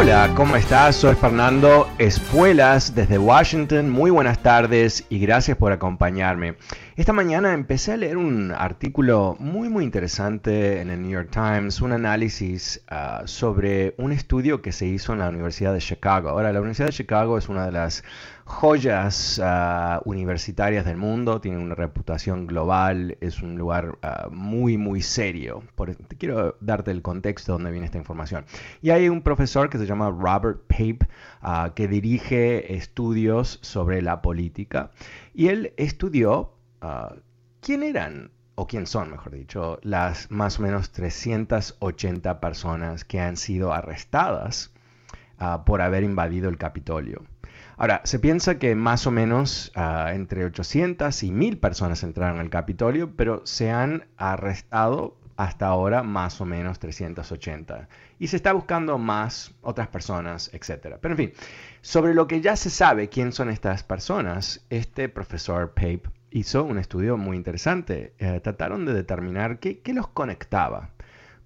Hola, ¿cómo estás? Soy Fernando Espuelas desde Washington. Muy buenas tardes y gracias por acompañarme. Esta mañana empecé a leer un artículo muy muy interesante en el New York Times, un análisis uh, sobre un estudio que se hizo en la Universidad de Chicago. Ahora, la Universidad de Chicago es una de las joyas uh, universitarias del mundo, tiene una reputación global, es un lugar uh, muy, muy serio. Por, te quiero darte el contexto de donde viene esta información. Y hay un profesor que se llama Robert Pape, uh, que dirige estudios sobre la política, y él estudió quién eran o quién son, mejor dicho, las más o menos 380 personas que han sido arrestadas por haber invadido el Capitolio. Ahora, se piensa que más o menos uh, entre 800 y 1000 personas entraron al Capitolio, pero se han arrestado hasta ahora más o menos 380. Y se está buscando más otras personas, etc. Pero en fin, sobre lo que ya se sabe quién son estas personas, este profesor Pape hizo un estudio muy interesante. Eh, trataron de determinar qué, qué los conectaba.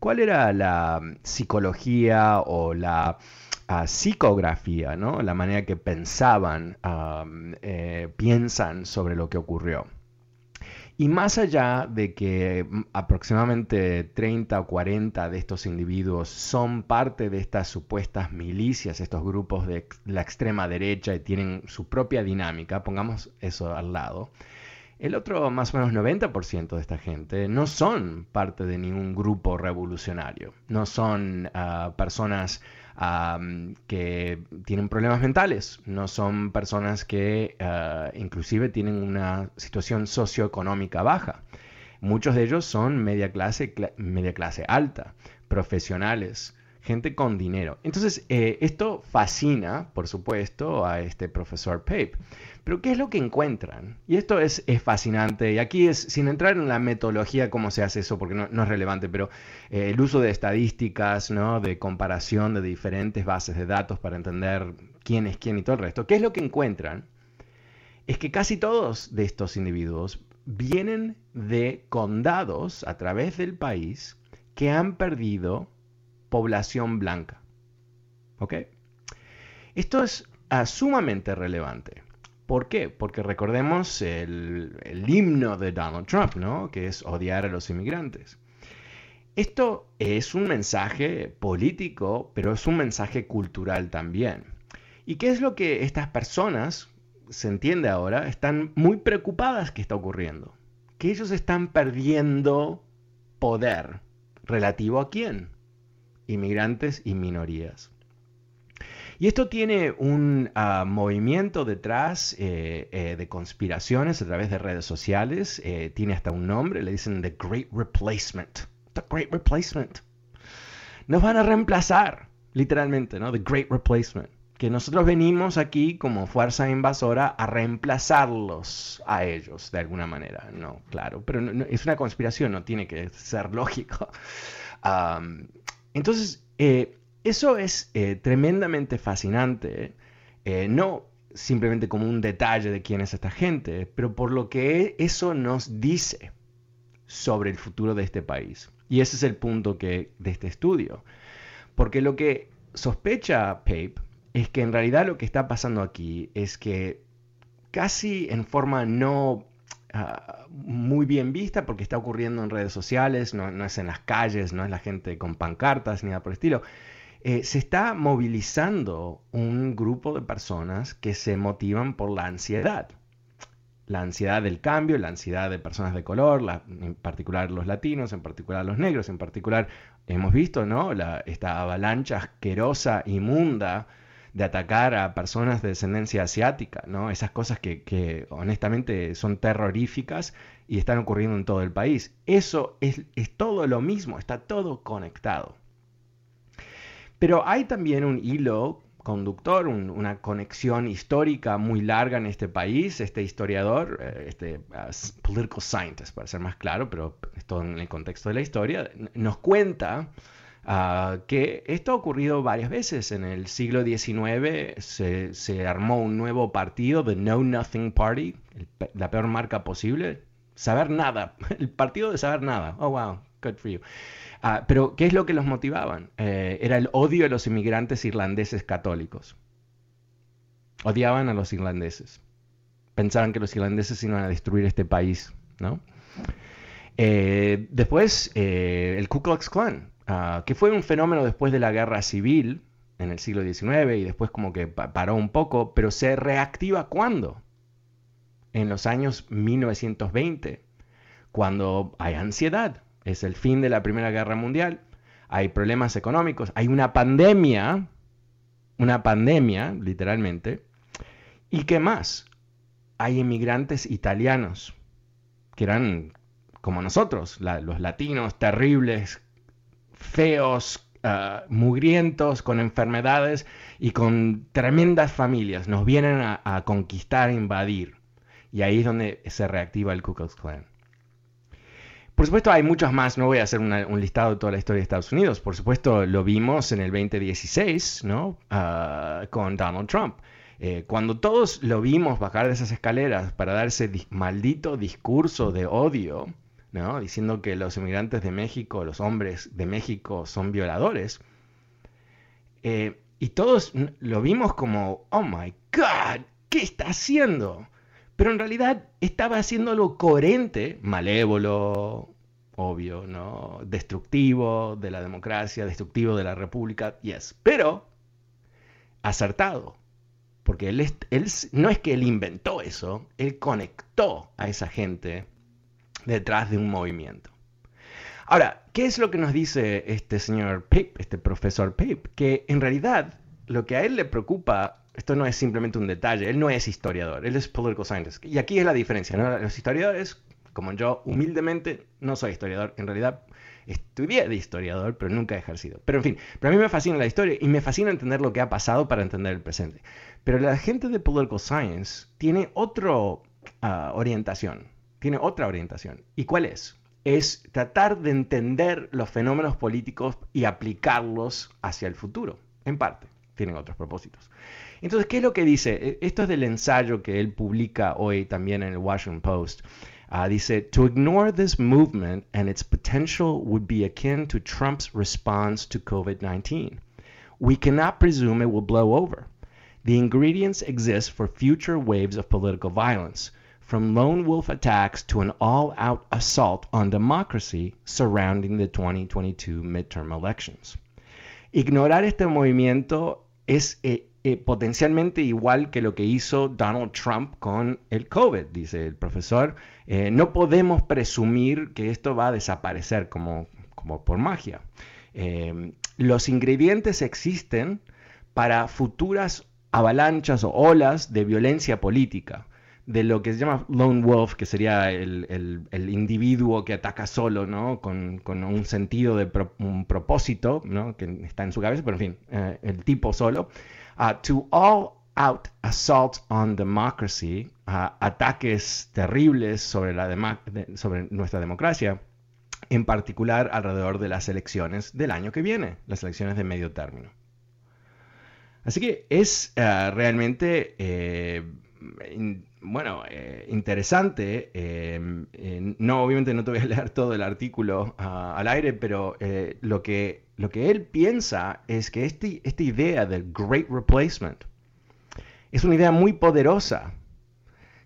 ¿Cuál era la psicología o la uh, psicografía, ¿no? la manera que pensaban, eh, piensan sobre lo que ocurrió. Y más allá de que mm, aproximadamente 30 o 40 de estos individuos son parte de estas supuestas milicias, estos grupos de la extrema derecha y tienen su propia dinámica, pongamos eso al lado, el otro más o menos 90% de esta gente no son parte de ningún grupo revolucionario, no son uh, personas que tienen problemas mentales, no son personas que ah, inclusive tienen una situación socioeconómica baja. Muchos de ellos son media clase, media clase alta, profesionales, gente con dinero. Entonces, eh, esto fascina, por supuesto, a este profesor Pape. Pero ¿qué es lo que encuentran? Y esto es, fascinante. Y aquí es, sin entrar en la metodología, cómo se hace eso, porque no, es relevante, pero eh, el uso de estadísticas, ¿no? de comparación de diferentes bases de datos para entender quién es quién y todo el resto. ¿Qué es lo que encuentran? Es que casi todos de estos individuos vienen de condados a través del país que han perdido población blanca. ¿Ok? Esto es ah, sumamente relevante. ¿Por qué? Porque recordemos el, himno de Donald Trump, ¿no? Que es odiar a los inmigrantes. Esto es un mensaje político, pero es un mensaje cultural también. ¿Y qué es lo que estas personas, se entiende ahora, están muy preocupadas que está ocurriendo? Que ellos están perdiendo poder. ¿Relativo a quién? Inmigrantes y minorías. Y esto tiene un ah, movimiento detrás eh, eh, de conspiraciones a través de redes sociales. Eh, tiene hasta un nombre, le dicen The Great Replacement. The Great Replacement. Nos van a reemplazar, literalmente, ¿no? The Great Replacement. Que nosotros venimos aquí como fuerza invasora a reemplazarlos a ellos de alguna manera. No, claro, pero es una conspiración, no tiene que ser lógico. entonces, eso es eh, tremendamente fascinante, eh, no simplemente como un detalle de quién es esta gente, pero por lo que eso nos dice sobre el futuro de este país. Y ese es el punto que, de este estudio. Porque lo que sospecha Pape es que en realidad lo que está pasando aquí es que casi en forma no ah, muy bien vista, porque está ocurriendo en redes sociales, no, no, es en las calles, no es la gente con pancartas ni nada por el estilo, eh, se está movilizando un grupo de personas que se motivan por la ansiedad. La ansiedad del cambio, la ansiedad de personas de color, en particular los latinos, en particular los negros, en particular hemos visto ¿no? esta avalancha asquerosa, inmunda de atacar a personas de descendencia asiática, ¿no? Esas cosas que, que honestamente son terroríficas y están ocurriendo en todo el país. Eso es, es todo lo mismo, está todo conectado. Pero hay también un hilo conductor, una conexión histórica muy larga en este país. Este historiador, eh, este political scientist, para ser más claro, pero esto en el contexto de la historia, nos cuenta uh, que esto ha ocurrido varias veces. En el siglo XIX se, armó un nuevo partido, The Know Nothing Party, la peor marca posible. Saber nada, el partido de saber nada. Oh, wow, good for you. Ah, pero, ¿qué es lo que los motivaban? Eh, era el odio a los inmigrantes irlandeses católicos. Odiaban a los irlandeses. Pensaban que los irlandeses iban a destruir este país, ¿no? Eh, después, eh, el Ku Klux Klan, ah, que fue un fenómeno después de la guerra civil en el siglo XIX y después como que paró un poco, pero se reactiva ¿cuándo? En los años 1920, cuando hay ansiedad, es el fin de la Primera Guerra Mundial, hay problemas económicos, hay una pandemia, una pandemia, literalmente, y qué más, hay inmigrantes italianos, que eran como nosotros, los latinos, terribles, feos, ah, mugrientos, con enfermedades y con tremendas familias, nos vienen a, conquistar, a invadir. Y ahí es donde se reactiva el Ku Klux Klan. Por supuesto, hay muchos más. No voy a hacer un listado de toda la historia de Estados Unidos. Por supuesto, lo vimos en el 2016, ¿no? Ah, con Donald Trump. Eh, cuando todos lo vimos bajar de esas escaleras para dar ese maldito discurso de odio, Diciendo que los inmigrantes de México, los hombres de México son violadores. Eh, y todos lo vimos como, oh my God, ¿qué está haciendo? pero en realidad estaba haciendo algo coherente, malévolo, obvio, ¿no? Destructivo de la democracia, destructivo de la república, yes, pero acertado. Porque él, él no es que él inventó eso, él conectó a esa gente detrás de un movimiento. Ahora, ¿qué es lo que nos dice este señor Pip, este profesor Pip? Que en realidad lo que a él le preocupa esto no es simplemente un detalle, él no es historiador, él es political scientist. Y aquí es la diferencia, ¿no? Los historiadores, como yo humildemente, no soy historiador, en realidad estudié de historiador, pero nunca he ejercido. Pero en fin, para mí me fascina la historia y me fascina entender lo que ha pasado para entender el presente. Pero la gente de political science tiene otra ah, orientación, tiene otra orientación. ¿Y cuál es? Es tratar de entender los fenómenos políticos y aplicarlos hacia el futuro, en parte. Tienen otros propósitos. Entonces, ¿qué es lo que dice? E, esto es del ensayo que él publica hoy también en el Washington Post. Uh, dice, to ignore this movement and its potential would be akin to Trump's response to COVID-19. We cannot presume it will blow over. The ingredients exist for future waves of political violence, from lone wolf attacks to an all-out assault on democracy surrounding the 2022 midterm elections. Ignorar este movimiento es eh, eh, potencialmente igual que lo que hizo Donald Trump con el COVID, dice el profesor. Eh, no podemos presumir que esto va a desaparecer como, como por magia. Eh, los ingredientes existen para futuras avalanchas o olas de violencia política de lo que se llama lone wolf, que sería el, individuo que ataca solo, ¿no? Con, un sentido de un propósito, ¿no? Que está en su cabeza, pero en fin, el tipo solo. Uh, to all out assault on democracy, uh, ataques terribles sobre, la sobre nuestra democracia, en particular alrededor de las elecciones del año que viene, las elecciones de medio término. Así que es uh, realmente, eh, bueno, eh, interesante. Eh, no, obviamente no te voy a leer todo el artículo al aire, pero lo que lo que él piensa es que este, esta idea del Great Replacement es una idea muy poderosa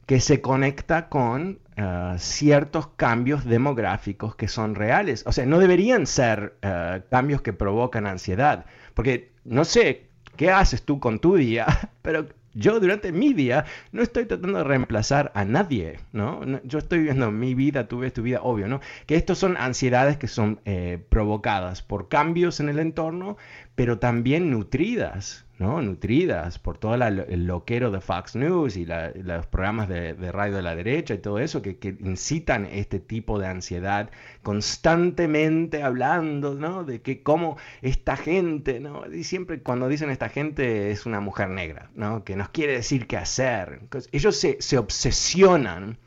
que se conecta con uh, ciertos cambios demográficos que son reales. O sea, no deberían ser uh, cambios que provocan ansiedad, porque no sé qué haces tú con tu día, pero yo durante mi día no estoy tratando de reemplazar a nadie, ¿no? Yo estoy viviendo mi vida, tú ves tu vida, obvio, ¿no? Que estos son ansiedades que son eh, provocadas por cambios en el entorno, pero también nutridas, ¿no? nutridas por todo el loquero de Fox News y los programas de, radio de la derecha y todo eso que, incitan este tipo de ansiedad constantemente hablando ¿no? de que cómo esta gente, ¿no? y siempre cuando dicen esta gente es una mujer negra, ¿no? que nos quiere decir qué hacer. Ellos se, se obsesionan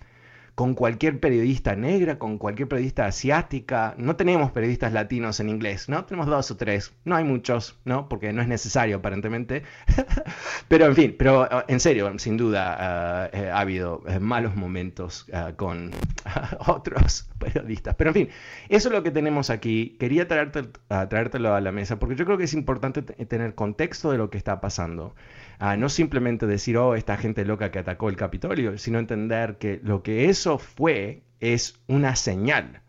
con cualquier periodista negra, con cualquier periodista asiática. No tenemos periodistas latinos en inglés, ¿no? Tenemos dos o tres. No hay muchos, ¿no? Porque no es necesario aparentemente. pero en fin, pero eh, en serio, sin duda eh, ha habido eh, malos momentos con otros periodistas. Pero en fin, eso es lo que tenemos aquí. Quería traerte, traértelo a la mesa porque yo creo que es importante tener contexto de lo que está pasando no simplemente decir, oh, esta gente loca que atacó el Capitolio, sino entender que lo que eso fue es una señal.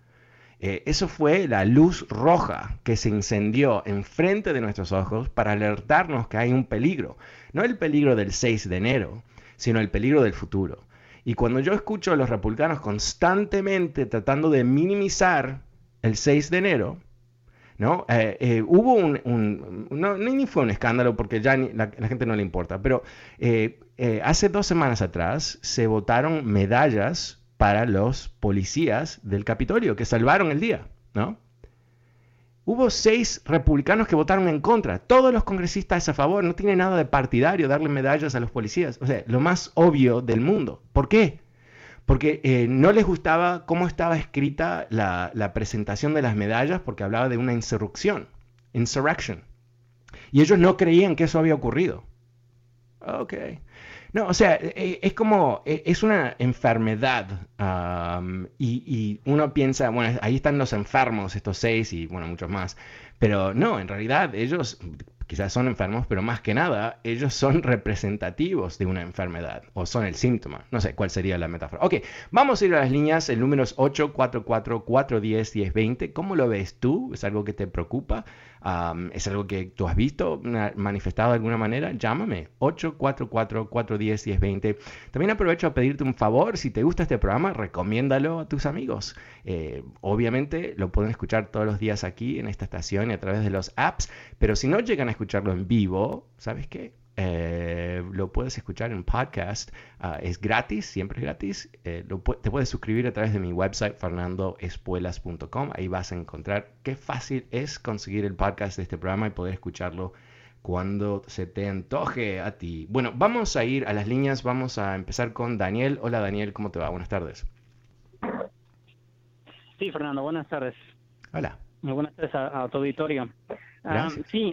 Eh, eso fue la luz roja que se incendió enfrente de nuestros ojos para alertarnos que hay un peligro. No el peligro del 6 de enero, sino el peligro del futuro. Y cuando yo escucho a los republicanos constantemente tratando de minimizar el 6 de enero, ¿no? Eh, eh, hubo un, no, ni fue un escándalo porque ya la, gente no le importa, pero eh, hace dos semanas atrás se votaron medallas para los policías del Capitolio que salvaron el día, ¿no? Hubo seis republicanos que votaron en contra, todos los congresistas a favor, no tiene nada de partidario darle medallas a los policías, o sea, lo más obvio del mundo. ¿Por qué? Porque eh, no les gustaba cómo estaba escrita la, presentación de las medallas porque hablaba de una insurrección, insurrection. Y ellos no creían que eso había ocurrido. Ok. No, o sea, e, es como, e, es una enfermedad y, y, uno piensa, bueno, ahí están los enfermos, estos seis y bueno, muchos más. Pero no, en realidad ellos quizás son enfermos, pero más que nada, ellos son representativos de una enfermedad o son el síntoma. No sé cuál sería la metáfora. Ok, vamos a ir a las líneas. El número es 844-410-1020. ¿Cómo lo ves tú? ¿Es algo que te preocupa? ¿Es algo que tú has visto manifestado de alguna manera? Llámame 844-410-1020. También aprovecho a pedirte un favor. Si te gusta este programa, recomiéndalo a tus amigos. Eh, obviamente lo pueden escuchar todos los días aquí en esta estación y a través de los apps, pero si no llegan a escucharlo en vivo, ¿sabes qué? Eh, lo puedes escuchar en podcast. Ah, es gratis, siempre es gratis. Eh, te puedes suscribir a través de mi website fernandoespuelas.com. Ahí vas a encontrar qué fácil es conseguir el podcast de este programa y poder escucharlo cuando se te antoje a ti. Bueno, vamos a ir a las líneas. Vamos a empezar con Daniel. Hola Daniel, ¿cómo te va? Buenas tardes. Sí, Fernando, buenas tardes. Hola. Muy buenas tardes a, tu auditorio. Sí,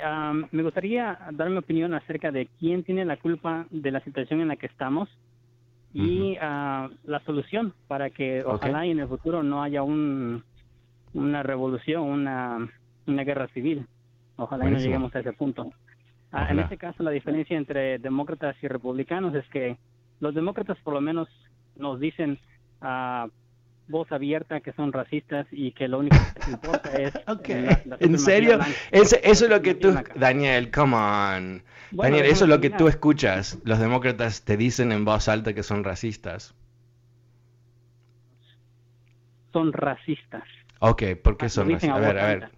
me gustaría dar mi opinión acerca de quién tiene la culpa de la situación en la que estamos y ah, la solución para que ojalá en el futuro no haya un, una revolución, una, una guerra civil. Ojalá no lleguemos a ese punto. Ah, en este caso, la diferencia entre demócratas y republicanos es que los demócratas por lo menos nos dicen uh, voz abierta que son racistas y que lo único que les importa es... ¿En serio? eso es lo que tú... Daniel, come on. Daniel, eso es lo que tú escuchas. Los demócratas te dicen en voz alta que son racistas. Son racistas. Ok, ¿por qué son racistas? A ver, a ver.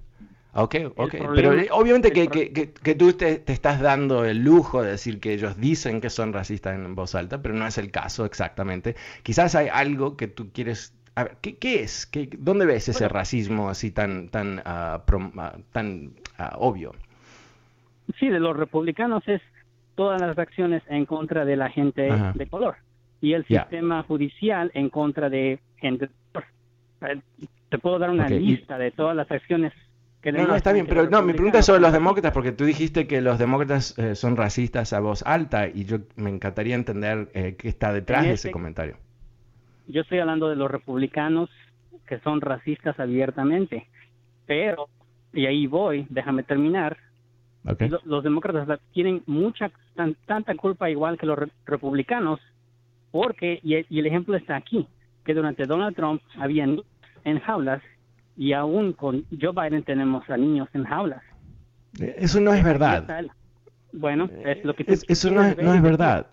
Ok, ok. Pero obviamente que, que, que, tú te, te, estás dando el lujo de decir que ellos dicen que son racistas en voz alta, pero no es el caso exactamente. Quizás hay algo que tú quieres a ver, ¿qué, es? ¿Qué, ¿Dónde ves ese racismo así tan, tan, ah, ah, tan ah, obvio? Sí, de los republicanos es todas las acciones en contra de la gente de color y el sistema judicial en contra de gente de color. Te puedo dar una lista de todas las acciones que no, no, está bien, pero no, mi pregunta es sobre los demócratas, porque tú dijiste que los demócratas eh, son racistas a voz alta y yo me encantaría entender eh, qué está detrás de ese este comentario yo estoy hablando de los republicanos que son racistas abiertamente, pero, y ahí voy, déjame terminar, los, demócratas tienen mucha, tanta culpa igual que los republicanos, porque, y el, ejemplo está aquí, que durante Donald Trump había niños en jaulas y aún con Joe Biden tenemos a niños en jaulas. Eso no es verdad. Bueno, es lo que Eso no es, no es verdad.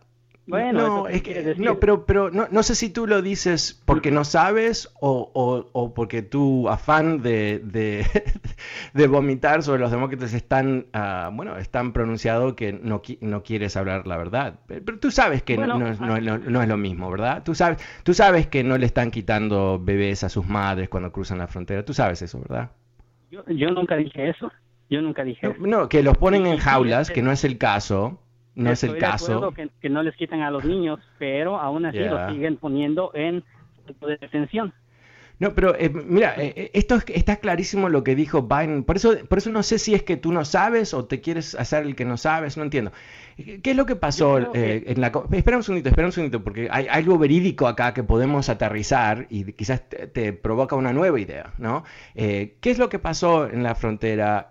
Bueno, no, es que, no, pero, pero no, no, sé si tú lo dices porque no sabes o, o, o porque tu afán de, de, de vomitar sobre los demócratas es tan, uh, bueno, es tan pronunciado que no, no quieres hablar la verdad. Pero, tú sabes que no, no, no, no, es lo mismo, ¿verdad? Tú sabes, tú sabes que no le están quitando bebés a sus madres cuando cruzan la frontera. Tú sabes eso, ¿verdad? Yo, yo nunca dije eso. Yo nunca dije eso. No, que los ponen en jaulas, que no es el caso. No es el caso. Que, que, no les quitan a los niños, pero aún así los siguen poniendo en de detención. No, pero eh, mira, eh, eh, esto está clarísimo lo que dijo Biden. Por eso, por eso no sé si es que tú no sabes o te quieres hacer el que no sabes, no entiendo. ¿Qué es lo que pasó en la... Espera un segundito, espera un segundito, porque hay, algo verídico acá que podemos aterrizar y quizás te, provoca una nueva idea, ¿no? ¿Qué es lo que pasó en la frontera?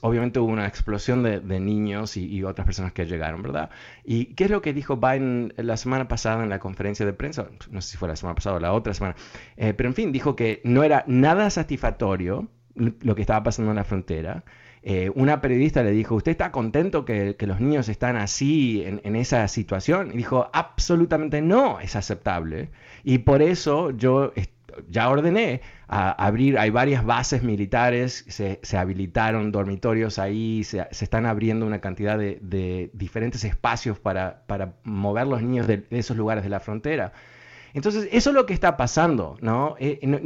obviamente hubo una explosión de, niños y, y, otras personas que llegaron, ¿verdad? ¿Y qué es lo que dijo Biden la semana pasada en la conferencia de prensa? No sé si fue la semana pasada o la otra semana, pero en fin, dijo que no era nada satisfactorio lo que estaba pasando en la frontera. Eh, una periodista le dijo, ¿usted está contento que, los niños están así en, esa situación? Y dijo, absolutamente no, es aceptable. Y por eso yo ya ordené abrir, hay varias bases militares, se, habilitaron dormitorios ahí, se, están abriendo una cantidad de, diferentes espacios para, mover los niños de esos lugares de la frontera. Entonces, eso es lo que está pasando, ¿no? Eh, no,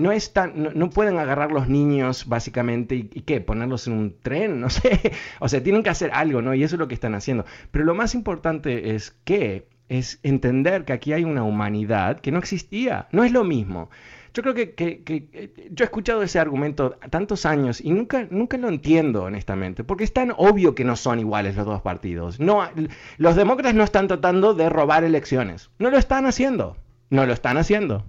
no, pueden agarrar los niños básicamente y, qué, ponerlos en un tren, no sé. O sea, tienen que hacer algo, ¿no? Y eso es lo que están haciendo. Pero lo más importante es que es entender que aquí hay una humanidad que no existía, no es lo mismo. Yo creo que, que, yo he escuchado ese argumento tantos años y nunca, nunca lo entiendo honestamente, porque es tan obvio que no son iguales los dos partidos. No, los demócratas no están tratando de robar elecciones, no lo están haciendo. No lo están haciendo.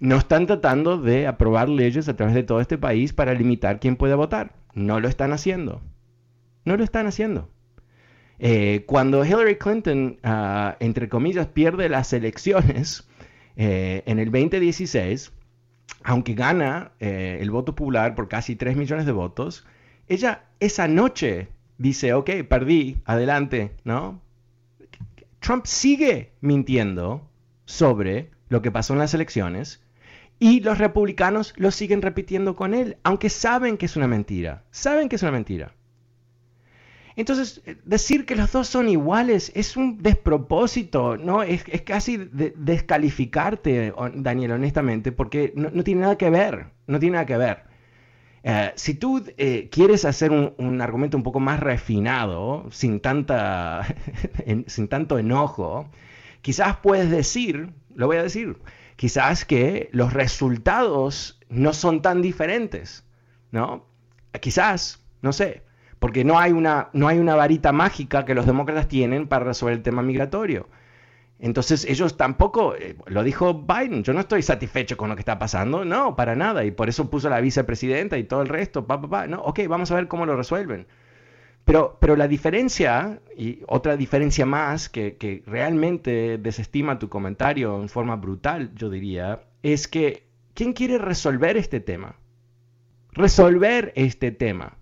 No están tratando de aprobar leyes a través de todo este país para limitar quién puede votar. No lo están haciendo. No lo están haciendo. Eh, cuando Hillary Clinton, ah, entre comillas, pierde las elecciones eh, en el 2016, aunque gana eh, el voto popular por casi 3 millones de votos, ella esa noche dice, ok, perdí, adelante, ¿no? Trump sigue mintiendo sobre lo que pasó en las elecciones y los republicanos lo siguen repitiendo con él, aunque saben que es una mentira, saben que es una mentira. Entonces, decir que los dos son iguales es un despropósito, ¿no? Es, casi descalificarte, Daniel, honestamente, porque no, tiene nada que ver, no tiene nada que ver. Eh, si tú eh, quieres hacer un, un, argumento un poco más refinado, sin, tanta, sin tanto enojo, Quizás puedes decir, lo voy a decir, quizás que los resultados no son tan diferentes, ¿no? Quizás, no sé, porque no hay una, no hay una varita mágica que los demócratas tienen para resolver el tema migratorio. Entonces ellos tampoco, eh, lo dijo Biden, yo no estoy satisfecho con lo que está pasando, no, para nada, y por eso puso la vicepresidenta y todo el resto, pa, pa, pa, no, ok, vamos a ver cómo lo resuelven. Pero, pero la diferencia, y otra diferencia más que, realmente desestima tu comentario en forma brutal, yo diría, es que ¿quién quiere resolver este tema? Resolver este tema.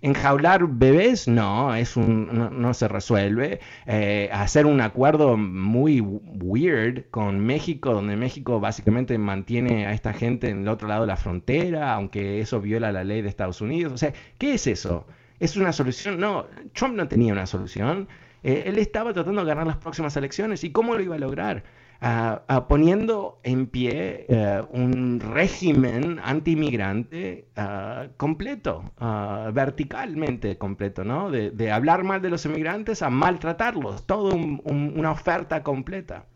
Enjaular bebés, no, es un, no, se resuelve. Eh, hacer un acuerdo muy weird con México, donde México básicamente mantiene a esta gente en el otro lado de la frontera, aunque eso viola la ley de Estados Unidos. O sea, ¿qué es eso? ¿Es una solución? No, Trump no tenía una solución. Eh, él estaba tratando de ganar las próximas elecciones. ¿Y cómo lo iba a lograr? Ah, ah, poniendo en pie eh, un régimen anti-inmigrante ah, completo, verticalmente completo, ¿no? De, hablar mal de los inmigrantes a maltratarlos, toda una oferta completa.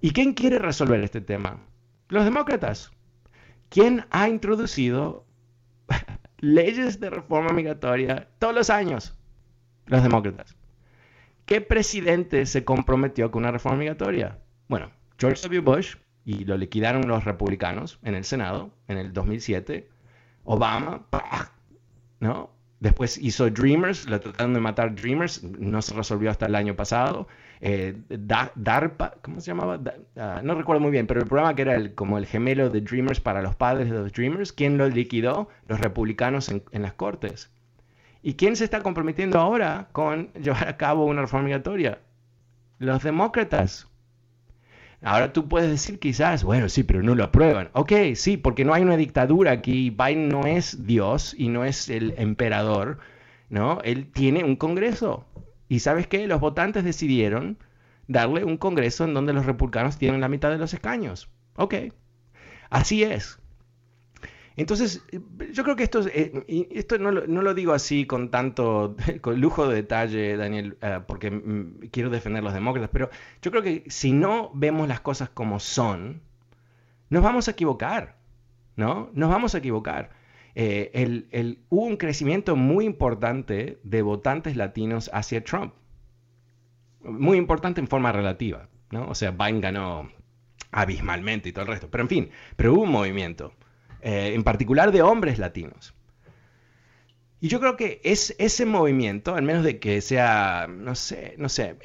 ¿Y quién quiere resolver este tema? Los demócratas. ¿Quién ha introducido leyes de reforma migratoria todos los años, los demócratas. ¿Qué presidente se comprometió con una reforma migratoria? Bueno, George W. Bush, y lo liquidaron los republicanos en el Senado en el 2007. Obama, ¿no? Después hizo Dreamers, lo trataron de matar Dreamers, no se resolvió hasta el año pasado. Eh, DARPA, ¿cómo se llamaba? Ah, no recuerdo muy bien, pero el programa que era el, como el gemelo de Dreamers para los padres de los Dreamers, ¿quién lo liquidó? Los republicanos en, las cortes. ¿Y quién se está comprometiendo ahora con llevar a cabo una reforma migratoria? Los demócratas. Ahora tú puedes decir quizás, bueno, sí, pero no lo aprueban. Ok, sí, porque no hay una dictadura aquí. Biden no es Dios y no es el emperador, ¿no? Él tiene un Congreso. Y sabes qué? Los votantes decidieron darle un Congreso en donde los republicanos tienen la mitad de los escaños. Ok, así es. Entonces, yo creo que esto, eh, esto no, lo, digo así con tanto con lujo de detalle, Daniel, eh, porque mm, quiero defender a los demócratas, pero yo creo que si no vemos las cosas como son, nos vamos a equivocar, ¿no? Nos vamos a equivocar. Eh, el, hubo un crecimiento muy importante de votantes latinos hacia Trump. Muy importante en forma relativa, ¿no? O sea, Biden ganó abismalmente y todo el resto. Pero en fin, pero hubo un movimiento. Eh, en particular de hombres latinos. Y yo creo que es ese movimiento, al menos de que sea, no sé, no sé,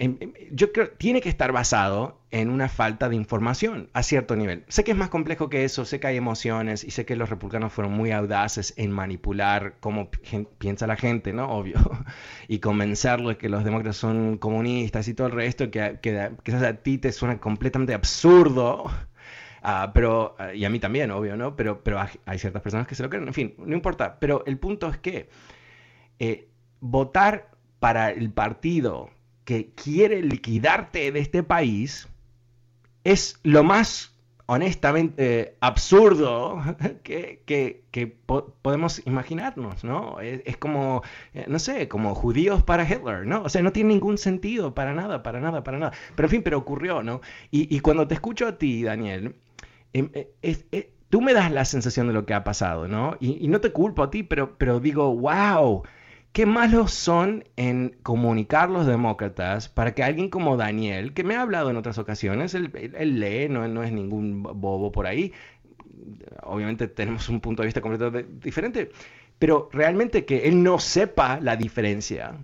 yo creo tiene que estar basado en una falta de información a cierto nivel. Sé que es más complejo que eso, sé que hay emociones y sé que los republicanos fueron muy audaces en manipular cómo piensa la gente, ¿no? Obvio. Y convencerlo de que los demócratas son comunistas y todo el resto, que, que quizás a ti te suena completamente absurdo Ah, pero, ah, y a mí también, obvio, ¿no? Pero, pero hay ciertas personas que se lo creen, en fin, no importa. Pero el punto es que eh, votar para el partido que quiere liquidarte de este país es lo más honestamente absurdo que, que, podemos imaginarnos, ¿no? Es, como, eh, no sé, como judíos para Hitler, ¿no? O sea, no tiene ningún sentido para nada, para nada, para nada. Pero en fin, pero ocurrió, ¿no? Y, y cuando te escucho a ti, Daniel, Em, eh, eh, tú me das la sensación de lo que ha pasado, ¿no? Y, no te culpo a ti, pero, digo, wow, qué malos son en comunicar los demócratas para que alguien como Daniel, que me ha hablado en otras ocasiones, él, lee, no, no, es ningún bobo por ahí, obviamente tenemos un punto de vista completamente diferente, pero realmente que él no sepa la diferencia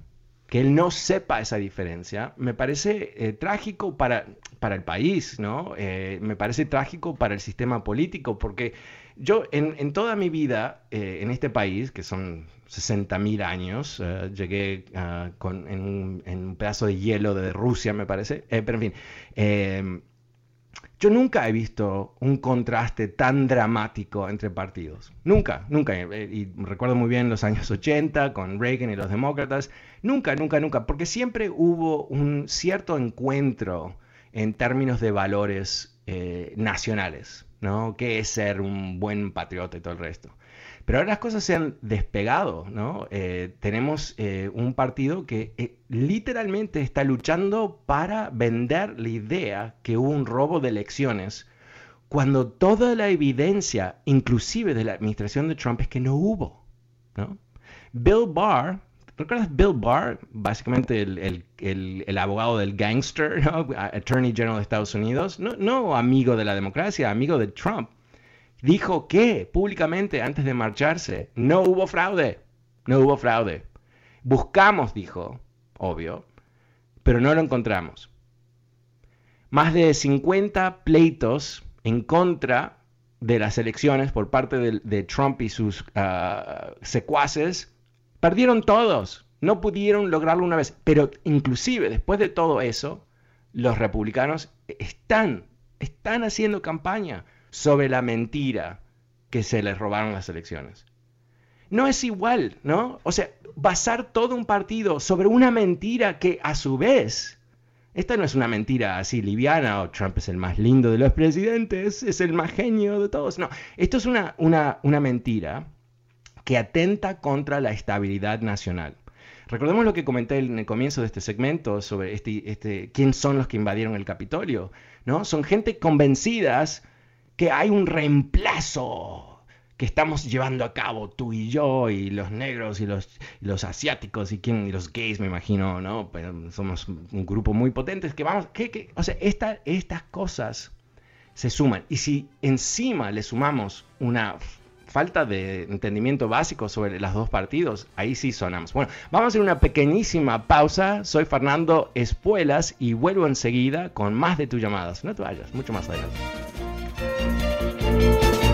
que él no sepa esa diferencia, me parece eh, trágico para, para el país, ¿no? Eh, me parece trágico para el sistema político, porque yo en, toda mi vida eh, en este país, que son 60.000 años, llegué ah, con, en, un, en, un, pedazo de hielo de Rusia, me parece, pero en fin, yo nunca he visto un contraste tan dramático entre partidos. Nunca, nunca. Y recuerdo muy bien los años 80 con Reagan y los demócratas. Nunca, nunca, nunca. Porque siempre hubo un cierto encuentro en términos de valores eh, nacionales. ¿no? ¿Qué es ser un buen patriota y todo el resto? Pero ahora las cosas se han despegado, ¿no? Eh, tenemos eh, un partido que eh, literalmente está luchando para vender la idea que hubo un robo de elecciones, cuando toda la evidencia, inclusive de la administración de Trump, es que no hubo. Bill Barr, ¿recuerdas Bill Barr? Básicamente el, abogado del gangster. Attorney General de Estados Unidos, no, no amigo de la democracia, amigo de Trump dijo que públicamente antes de marcharse no hubo fraude, no hubo fraude. Buscamos, dijo, obvio, pero no lo encontramos. Más de 50 pleitos en contra de las elecciones por parte de, Trump y sus ah, secuaces, perdieron todos, no pudieron lograrlo una vez, pero inclusive después de todo eso, los republicanos están, están haciendo campaña sobre la mentira que se les robaron las elecciones. No es igual, ¿no? O sea, basar todo un partido sobre una mentira que a su vez, esta no es una mentira así liviana, o Trump es el más lindo de los presidentes, es el más genio de todos, no, esto es una, una, una mentira que atenta contra la estabilidad nacional. Recordemos lo que comenté en el comienzo de este segmento sobre este, este, quién son los que invadieron el Capitolio, ¿no? Son gente convencidas que hay un reemplazo que estamos llevando a cabo tú y yo y los negros y los, los asiáticos y, quién, y los gays, me imagino, ¿no? Pero somos un grupo muy potente que vamos, que, o sea, estas cosas se suman. Y si encima le sumamos una falta de entendimiento básico sobre los dos partidos, ahí sí sonamos. Bueno, vamos a hacer una pequeñísima pausa. Soy Fernando Espuelas y vuelvo enseguida con más de tus llamadas. No te vayas, mucho más adelante. Thank you.